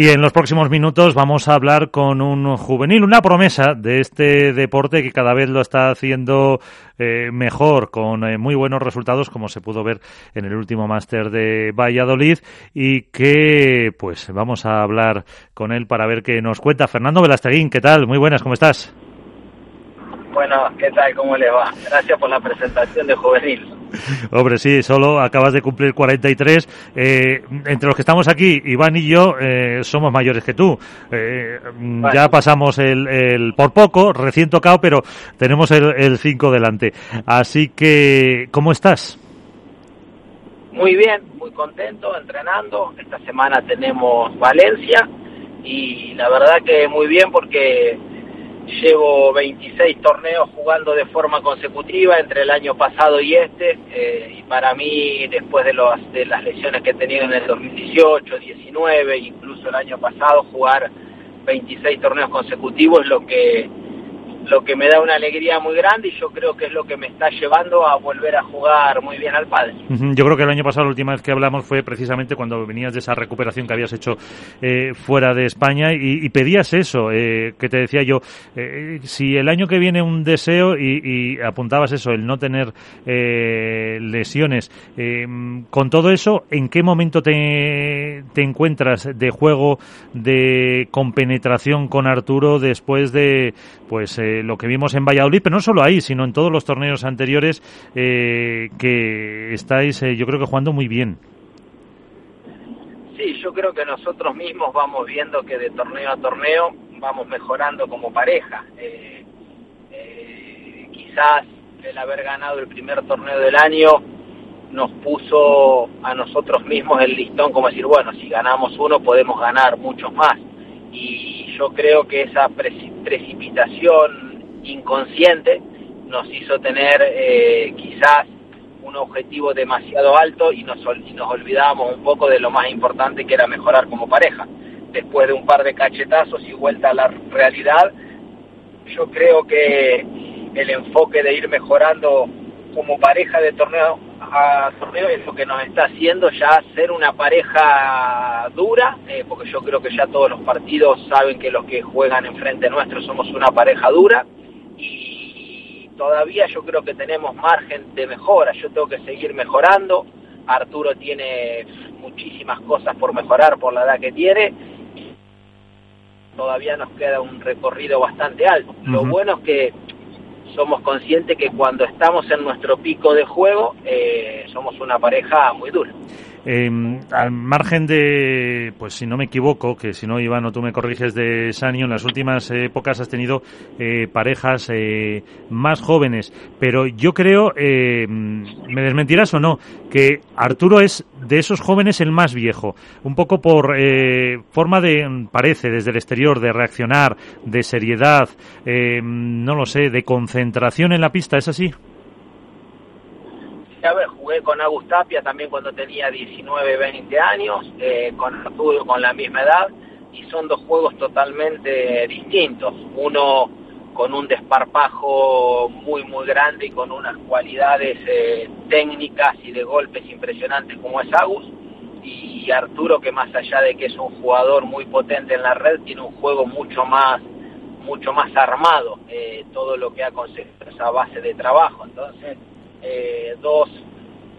Y en los próximos minutos vamos a hablar con un juvenil, una promesa de este deporte que cada vez lo está haciendo eh, mejor, con eh, muy buenos resultados, como se pudo ver en el último máster de Valladolid, y que pues vamos a hablar con él para ver qué nos cuenta. Fernando Velasteguín, ¿qué tal? Muy buenas, ¿cómo estás? Bueno, ¿qué tal? ¿Cómo le va? Gracias por la presentación de Juvenil. Hombre, sí, solo acabas de cumplir 43. Eh, entre los que estamos aquí, Iván y yo, eh, somos mayores que tú. Eh, Ya pasamos el, el, por poco, recién tocado, pero tenemos el 5 delante. Así que, ¿cómo estás? Muy bien, muy contento, entrenando. Esta semana tenemos Valencia y la verdad que muy bien porque Llevo 26 torneos jugando de forma consecutiva entre el año pasado y este, eh, y para mí, después de, de las lesiones que he tenido en el 2018, 19, incluso el año pasado, jugar 26 torneos consecutivos es lo que lo que me da una alegría muy grande y yo creo que es lo que me está llevando a volver a jugar muy bien al padre. Yo creo que el año pasado la última vez que hablamos fue precisamente cuando venías de esa recuperación que habías hecho eh, fuera de España y, pedías eso, eh, que te decía yo, eh, si el año que viene un deseo y, apuntabas eso, el no tener lesiones, con todo eso, ¿en qué momento te, te encuentras de juego, de compenetración con Arturo después de, pues, lo que vimos en Valladolid, pero no solo ahí, sino en todos los torneos anteriores eh, que estáis, eh, yo creo que jugando muy bien. Sí, yo creo que nosotros mismos vamos viendo que de torneo a torneo vamos mejorando como pareja. Eh, quizás el haber ganado el primer torneo del año nos puso a nosotros mismos el listón como decir, bueno, si ganamos uno podemos ganar muchos más. Yo creo que esa precipitación inconsciente nos hizo tener eh, quizás un objetivo demasiado alto y nos, y nos olvidábamos un poco de lo más importante que era mejorar como pareja. Después de un par de cachetazos y vuelta a la realidad, yo creo que el enfoque de ir mejorando como pareja de torneo a torneo es lo que nos está haciendo ya ser una pareja dura, eh, porque yo creo que ya todos los partidos saben que los que juegan enfrente nuestro somos una pareja dura. Y todavía yo creo que tenemos margen de mejora, yo tengo que seguir mejorando, Arturo tiene muchísimas cosas por mejorar por la edad que tiene, todavía nos queda un recorrido bastante alto. Lo bueno es que somos conscientes que cuando estamos en nuestro pico de juego, eh, somos una pareja muy dura. Eh, al margen de, pues si no me equivoco, que si no, Iván, o tú me corriges de Sanio, en las últimas épocas has tenido eh, parejas eh, más jóvenes, pero yo creo, eh, me desmentirás o no, que Arturo es de esos jóvenes el más viejo, un poco por eh, forma de, parece, desde el exterior, de reaccionar, de seriedad, eh, no lo sé, de concentración en la pista, ¿es así? Con Agustapia también cuando tenía 19, 20 años, eh, con Arturo con la misma edad, y son dos juegos totalmente distintos. Uno con un desparpajo muy, muy grande y con unas cualidades eh, técnicas y de golpes impresionantes como es Agus, y Arturo que más allá de que es un jugador muy potente en la red, tiene un juego mucho más mucho más armado, eh, todo lo que ha conseguido esa base de trabajo. Entonces, dos,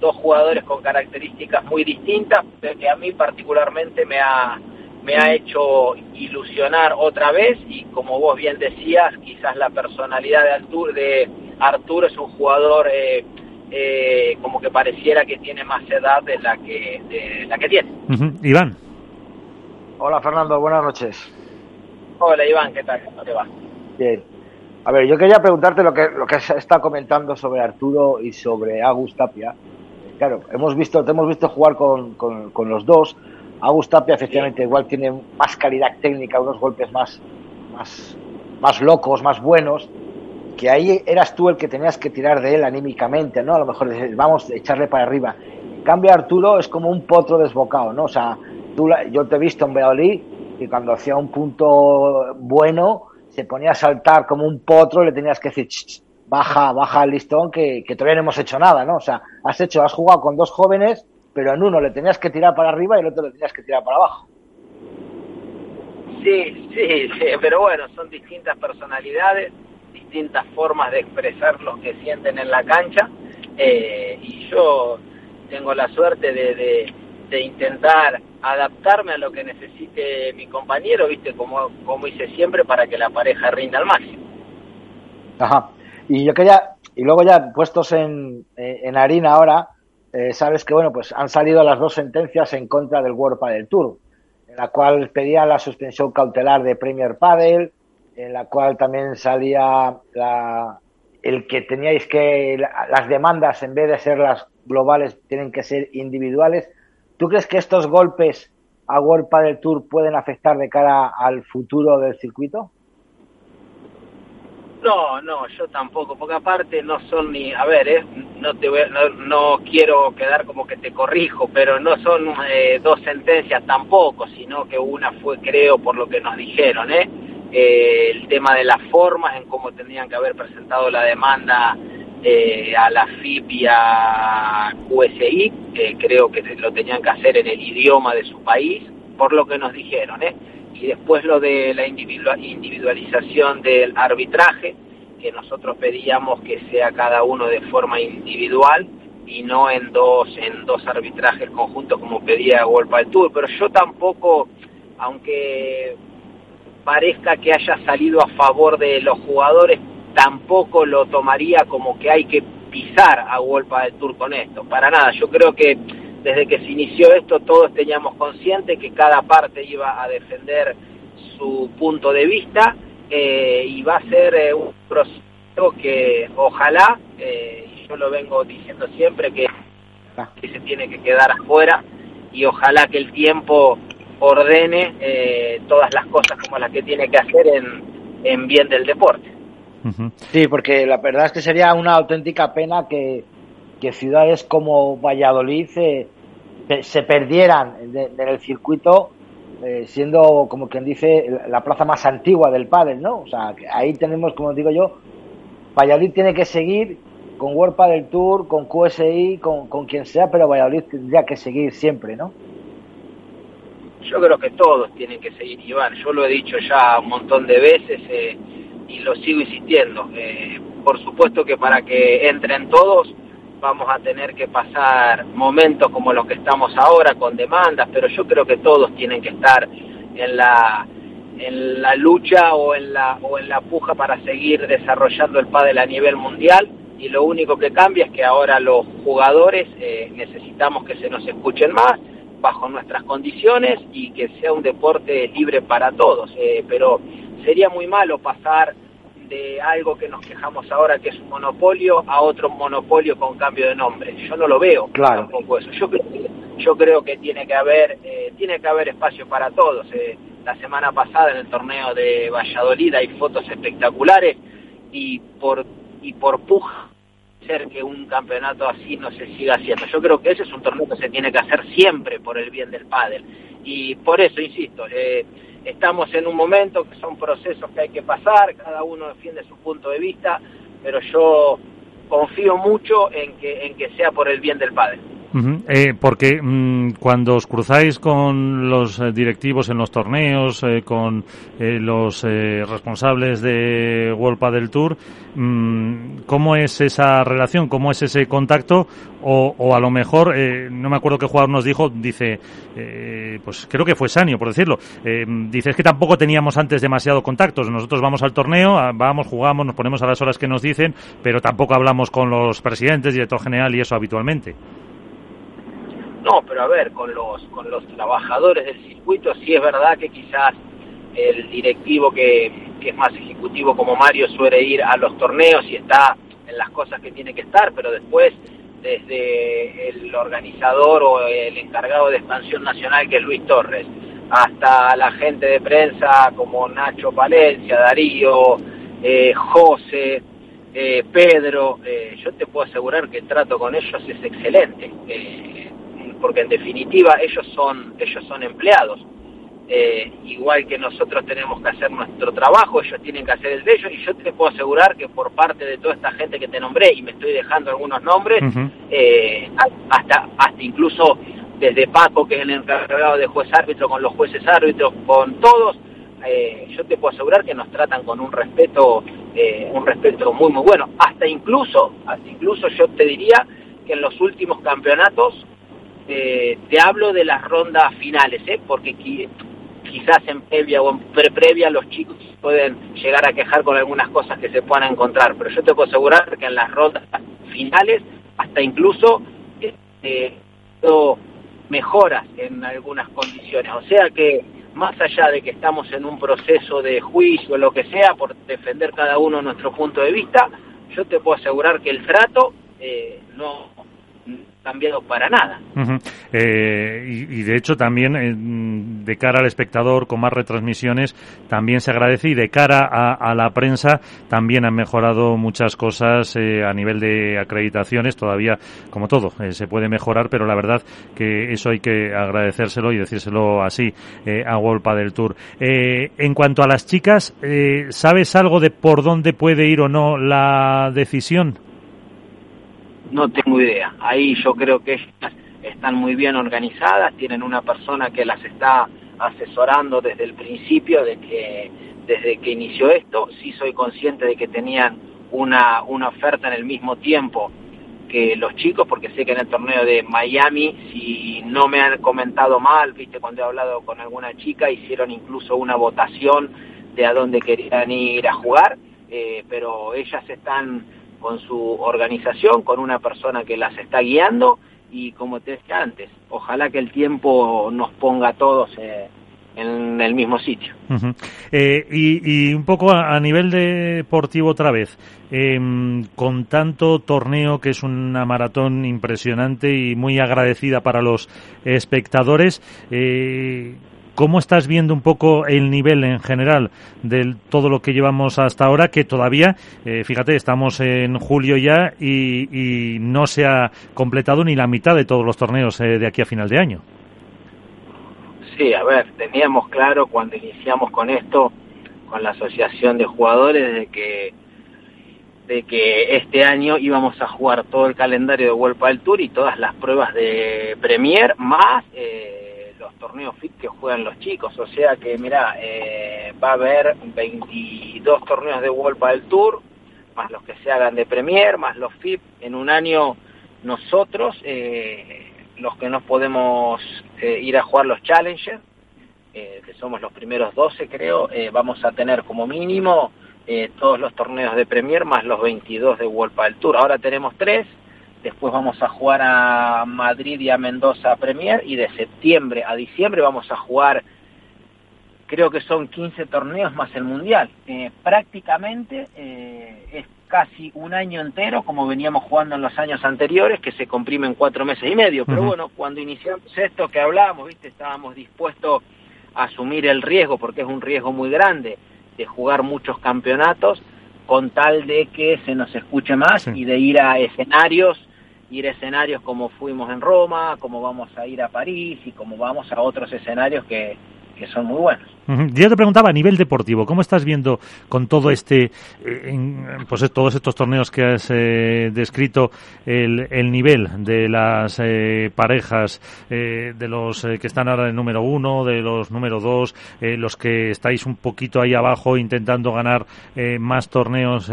dos jugadores con características muy distintas, que a mí particularmente me ha, me ha hecho ilusionar otra vez y como vos bien decías, quizás la personalidad de Arturo, de Arturo es un jugador eh, eh, como que pareciera que tiene más edad de la que, de la que tiene. Iván. Hola Fernando, buenas noches. Hola Iván, ¿qué tal? ¿Cómo te va? Bien. A ver, yo quería preguntarte lo que, lo que se está comentando sobre Arturo y sobre Agus Tapia. Claro, hemos visto, te hemos visto jugar con, con, los dos. Agus Tapia efectivamente igual tiene más calidad técnica, unos golpes más, más, más locos, más buenos, que ahí eras tú el que tenías que tirar de él anímicamente, ¿no? A lo mejor vamos a echarle para arriba. En cambio, Arturo es como un potro desbocado, ¿no? O sea, tú, yo te he visto en Beolí y cuando hacía un punto bueno, se ponía a saltar como un potro y le tenías que decir, baja, baja el listón que, todavía no hemos hecho nada, ¿no? O sea, has hecho, has jugado con dos jóvenes, pero en uno le tenías que tirar para arriba y el otro le tenías que tirar para abajo. Sí, sí, sí, pero bueno, son distintas personalidades, distintas formas de expresar lo que sienten en la cancha eh, y yo tengo la suerte de, de, intentar adaptarme a lo que necesite mi compañero, viste, como, como hice siempre para que la pareja rinda al máximo. Ajá. Y yo quería, y luego ya puestos en, en harina ahora, eh, sabes que bueno, pues han salido las dos sentencias en contra del World Padel Tour, en la cual pedía la suspensión cautelar de Premier Padel, en la cual también salía la, el que teníais que las demandas en vez de ser las globales tienen que ser individuales. ¿Tú crees que estos golpes a World Padel Tour pueden afectar de cara al futuro del circuito? No, no, yo tampoco, porque aparte no son ni, a ver, eh, no te no, quiero quedar como que te corrijo, pero no son eh, dos sentencias tampoco, sino que una fue, creo, por lo que nos dijeron, ¿eh? eh el tema de las formas en cómo tendrían que haber presentado la demanda eh, a la FIP y a QSI, que creo que lo tenían que hacer en el idioma de su país, por lo que nos dijeron, ¿eh? Y después lo de la individualización del arbitraje, que nosotros pedíamos que sea cada uno de forma individual y no en dos en dos arbitrajes conjuntos como pedía World Tour, pero yo tampoco, aunque parezca que haya salido a favor de los jugadores, tampoco lo tomaría como que hay que pisar a World Tour con esto, para nada, yo creo que desde que se inició esto todos teníamos consciente que cada parte iba a defender su punto de vista eh, y va a ser eh, un proceso que ojalá, eh, y yo lo vengo diciendo siempre, que, que, se tiene que quedar afuera y ojalá que el tiempo ordene todas las cosas como las que tiene que hacer en, en bien del deporte. Sí, porque la verdad es que sería una auténtica pena que que ciudades como Valladolid eh, se perdieran en el circuito eh, siendo como quien dice la plaza más antigua del pádel, ¿no? O sea, ahí tenemos, como digo yo, Valladolid tiene que seguir con World Padel Tour, con QSI, con, con quien sea, pero Valladolid tendría que seguir siempre, ¿no? Yo creo que todos tienen que seguir, Iván. Yo lo he dicho ya un montón de veces eh, y lo sigo insistiendo. por supuesto que para que entren todos vamos a tener que pasar momentos como los que estamos ahora con demandas, pero yo creo que todos tienen que estar en la en la lucha o en la o en la puja para seguir desarrollando el pádel a nivel mundial. Y lo único que cambia es que ahora los jugadores eh, necesitamos que se nos escuchen más bajo nuestras condiciones y que sea un deporte libre para todos, eh, pero sería muy malo pasar de algo que nos quejamos ahora que es un monopolio a otro monopolio con cambio de nombre. Yo no lo veo claro. tampoco eso. Yo creo, yo creo que tiene que haber eh, tiene que haber espacio para todos. Eh. La semana pasada en el torneo de Valladolid hay fotos espectaculares y por y por puja ser que un campeonato así no se siga haciendo. Yo creo que ese es un torneo que se tiene que hacer siempre por el bien del pádel y por eso insisto. Eh, estamos en un momento que son procesos que hay que pasar, cada uno defiende su punto de vista, pero yo confío mucho en que, en que sea por el bien del padre. Eh, porque mm, cuando os cruzáis con los eh, directivos en los torneos, eh, con los responsables de World del Tour, mm, ¿cómo es esa relación? ¿Cómo es ese contacto? O, o a lo mejor, no me acuerdo qué jugador nos dijo, dice, pues creo que fue Sanio, por decirlo, dice, es que tampoco teníamos antes demasiado contactos. Nosotros vamos al torneo, vamos, jugamos, nos ponemos a las horas que nos dicen, pero tampoco hablamos con los presidentes, director general y eso habitualmente. No, pero a ver, con los, con los trabajadores del circuito sí es verdad que quizás el directivo que, es más ejecutivo como Mario suele ir a los torneos y está en las cosas que tiene que estar, pero después desde el organizador o el encargado de expansión nacional que es Luis Torres, hasta la gente de prensa como Nacho Palencia, Darío, eh, José, eh, Pedro, eh, yo te puedo asegurar que el trato con ellos es excelente porque en definitiva ellos son, ellos son empleados. Eh, igual que nosotros tenemos que hacer nuestro trabajo, ellos tienen que hacer el de ellos, y yo te puedo asegurar que por parte de toda esta gente que te nombré, y me estoy dejando algunos nombres, eh, hasta, hasta incluso desde Paco, que es el encargado de juez árbitro, con los jueces árbitros, con todos, eh, yo te puedo asegurar que nos tratan con un respeto, eh, un respeto muy muy bueno. Hasta incluso, hasta incluso yo te diría que en los últimos campeonatos te hablo de las rondas finales, ¿eh? porque quizás en previa o en pre-previa los chicos pueden llegar a quejar con algunas cosas que se puedan encontrar, pero yo te puedo asegurar que en las rondas finales hasta incluso eh, mejoras en algunas condiciones. O sea que más allá de que estamos en un proceso de juicio o lo que sea por defender cada uno nuestro punto de vista, yo te puedo asegurar que el trato eh, no cambiado para nada. Eh, y, de hecho también eh, de cara al espectador con más retransmisiones también se agradece y de cara a, la prensa también han mejorado muchas cosas eh, a nivel de acreditaciones todavía como todo se puede mejorar pero la verdad que eso hay que agradecérselo y decírselo así a Wolpa del Tour en cuanto a las chicas ¿sabes algo de por dónde puede ir o no la decisión? No tengo idea. Ahí yo creo que ellas están muy bien organizadas, tienen una persona que las está asesorando desde el principio, de desde que inició esto. Sí soy consciente de que tenían una, una oferta en el mismo tiempo que los chicos, porque sé que en el torneo de Miami, si no me han comentado mal, viste, cuando he hablado con alguna chica, hicieron incluso una votación de a dónde querían ir a jugar, eh, pero ellas están con su organización, con una persona que las está guiando y como te decía antes, ojalá que el tiempo nos ponga a todos eh, en el mismo sitio. Eh, y, un poco a, nivel deportivo otra vez, em, con tanto torneo que es una maratón impresionante y muy agradecida para los espectadores, eh, ¿Cómo estás viendo un poco el nivel en general de todo lo que llevamos hasta ahora? Que todavía, eh, fíjate, estamos en julio ya y, no se ha completado ni la mitad de todos los torneos eh, de aquí a final de año. Sí, a ver, teníamos claro cuando iniciamos con esto, con la asociación de jugadores, de que de que este año íbamos a jugar todo el calendario de World del Tour y todas las pruebas de Premier más eh, torneos FIP que juegan los chicos. O sea que, mira, eh, va a haber 22 torneos de World del Tour, más los que se hagan de Premier, más los FIP. En un año nosotros, eh, los que no podemos eh, ir a jugar los Challengers, que somos los primeros 12 creo, vamos a tener como mínimo todos los torneos de Premier más los 22 de World del Tour. Ahora tenemos tres después vamos a jugar a Madrid y a Mendoza Premier y de septiembre a diciembre vamos a jugar creo que son 15 torneos más el mundial. Eh, prácticamente eh, es casi un año entero como veníamos jugando en los años anteriores que se comprime en cuatro meses y medio. Pero bueno cuando iniciamos esto que hablábamos viste estábamos dispuestos a asumir el riesgo porque es un riesgo muy grande de jugar muchos campeonatos con tal de que se nos escuche más y de ir a escenarios ir a escenarios como fuimos en Roma, como vamos a ir a París y como vamos a otros escenarios que, que son muy buenos. Yo te preguntaba a nivel deportivo, ¿cómo estás viendo con todo este, eh, pues todos estos torneos que has eh, descrito, el, el, nivel de las eh, parejas, de los que están ahora en número uno, de los número dos, los que estáis un poquito ahí abajo intentando ganar más torneos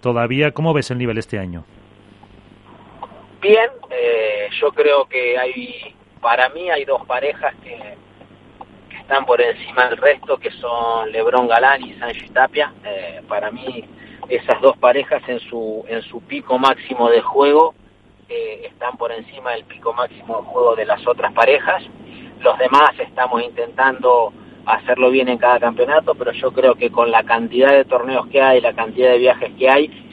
todavía? ¿Cómo ves el nivel este año? Bien. Eh, yo creo que hay, para mí hay dos parejas que, están por encima del resto, que son Lebron Galán y Sancho Tapia. Eh, para mí esas dos parejas en su, en su pico máximo de juego eh, están por encima del pico máximo de juego de las otras parejas. Los demás estamos intentando hacerlo bien en cada campeonato, pero yo creo que con la cantidad de torneos que hay, la cantidad de viajes que hay,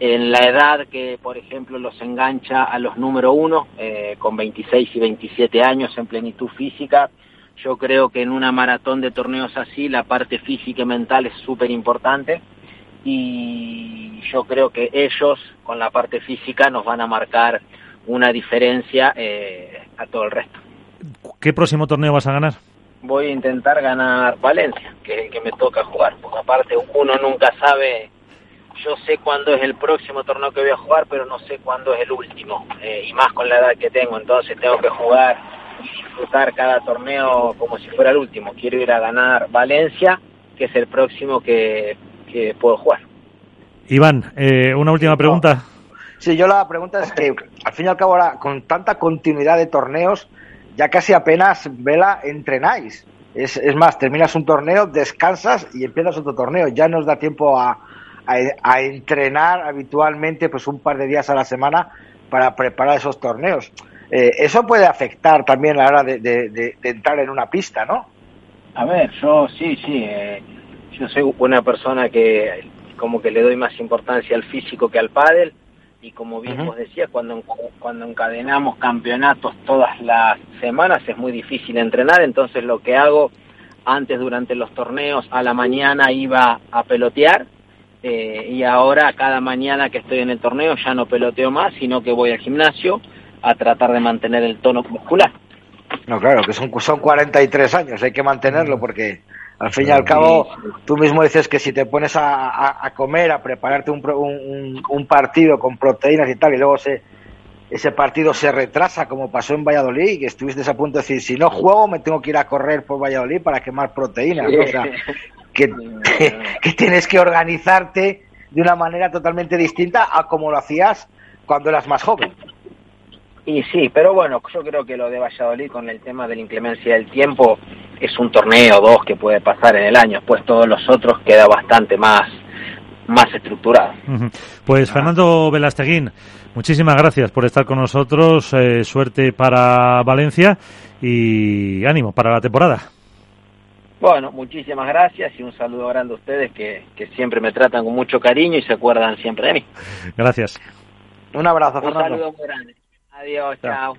en la edad que, por ejemplo, los engancha a los número uno, eh, con 26 y 27 años en plenitud física. Yo creo que en una maratón de torneos así la parte física y mental es súper importante y yo creo que ellos con la parte física nos van a marcar una diferencia eh, a todo el resto. ¿Qué próximo torneo vas a ganar? Voy a intentar ganar Valencia, que es el que me toca jugar, porque aparte uno nunca sabe yo sé cuándo es el próximo torneo que voy a jugar, pero no sé cuándo es el último, eh, y más con la edad que tengo, entonces tengo que jugar disfrutar cada torneo como si fuera el último. Quiero ir a ganar Valencia, que es el próximo que, que puedo jugar. Iván, eh, una última pregunta. Sí, yo la pregunta es que al fin y al cabo ahora con tanta continuidad de torneos ya casi apenas vela entrenáis. Es, es más, terminas un torneo, descansas y empiezas otro torneo. Ya nos da tiempo a, a, a entrenar habitualmente pues un par de días a la semana para preparar esos torneos. Eh, eso puede afectar también a la hora de, de, de, de, entrar en una pista, ¿no? A ver, yo sí, sí. Eh, yo soy una persona que como que le doy más importancia al físico que al pádel y como bien uh -huh. vos decías, cuando, cuando encadenamos campeonatos todas las semanas es muy difícil entrenar, entonces lo que hago antes durante los torneos a la mañana iba a pelotear eh, y ahora cada mañana que estoy en el torneo ya no peloteo más, sino que voy al gimnasio a tratar de mantener el tono muscular. No, claro, que son, son 43 años, hay que mantenerlo porque al fin y al cabo tú mismo dices que si te pones a, a, a comer, a prepararte un, un, un, partido con proteínas y tal, y luego se, ese partido se retrasa como pasó en Valladolid, que estuviste a punto de decir, si no juego me tengo que ir a correr por Valladolid para quemar proteínas, ¿no? o sea, que, que tienes que organizarte de una manera totalmente distinta a como lo hacías cuando eras más joven. Y sí, pero bueno, yo creo que lo de Valladolid con el tema de la inclemencia del tiempo es un torneo o dos que puede pasar en el año, pues todos los otros queda bastante más más estructurado. Pues Fernando Velasteguín, muchísimas gracias por estar con nosotros, eh, suerte para Valencia y ánimo para la temporada. Bueno, muchísimas gracias y un saludo grande a ustedes que, que siempre me tratan con mucho cariño y se acuerdan siempre de mí. Gracias. Un abrazo, Un saludo muy grande. Adiós, chao. chao.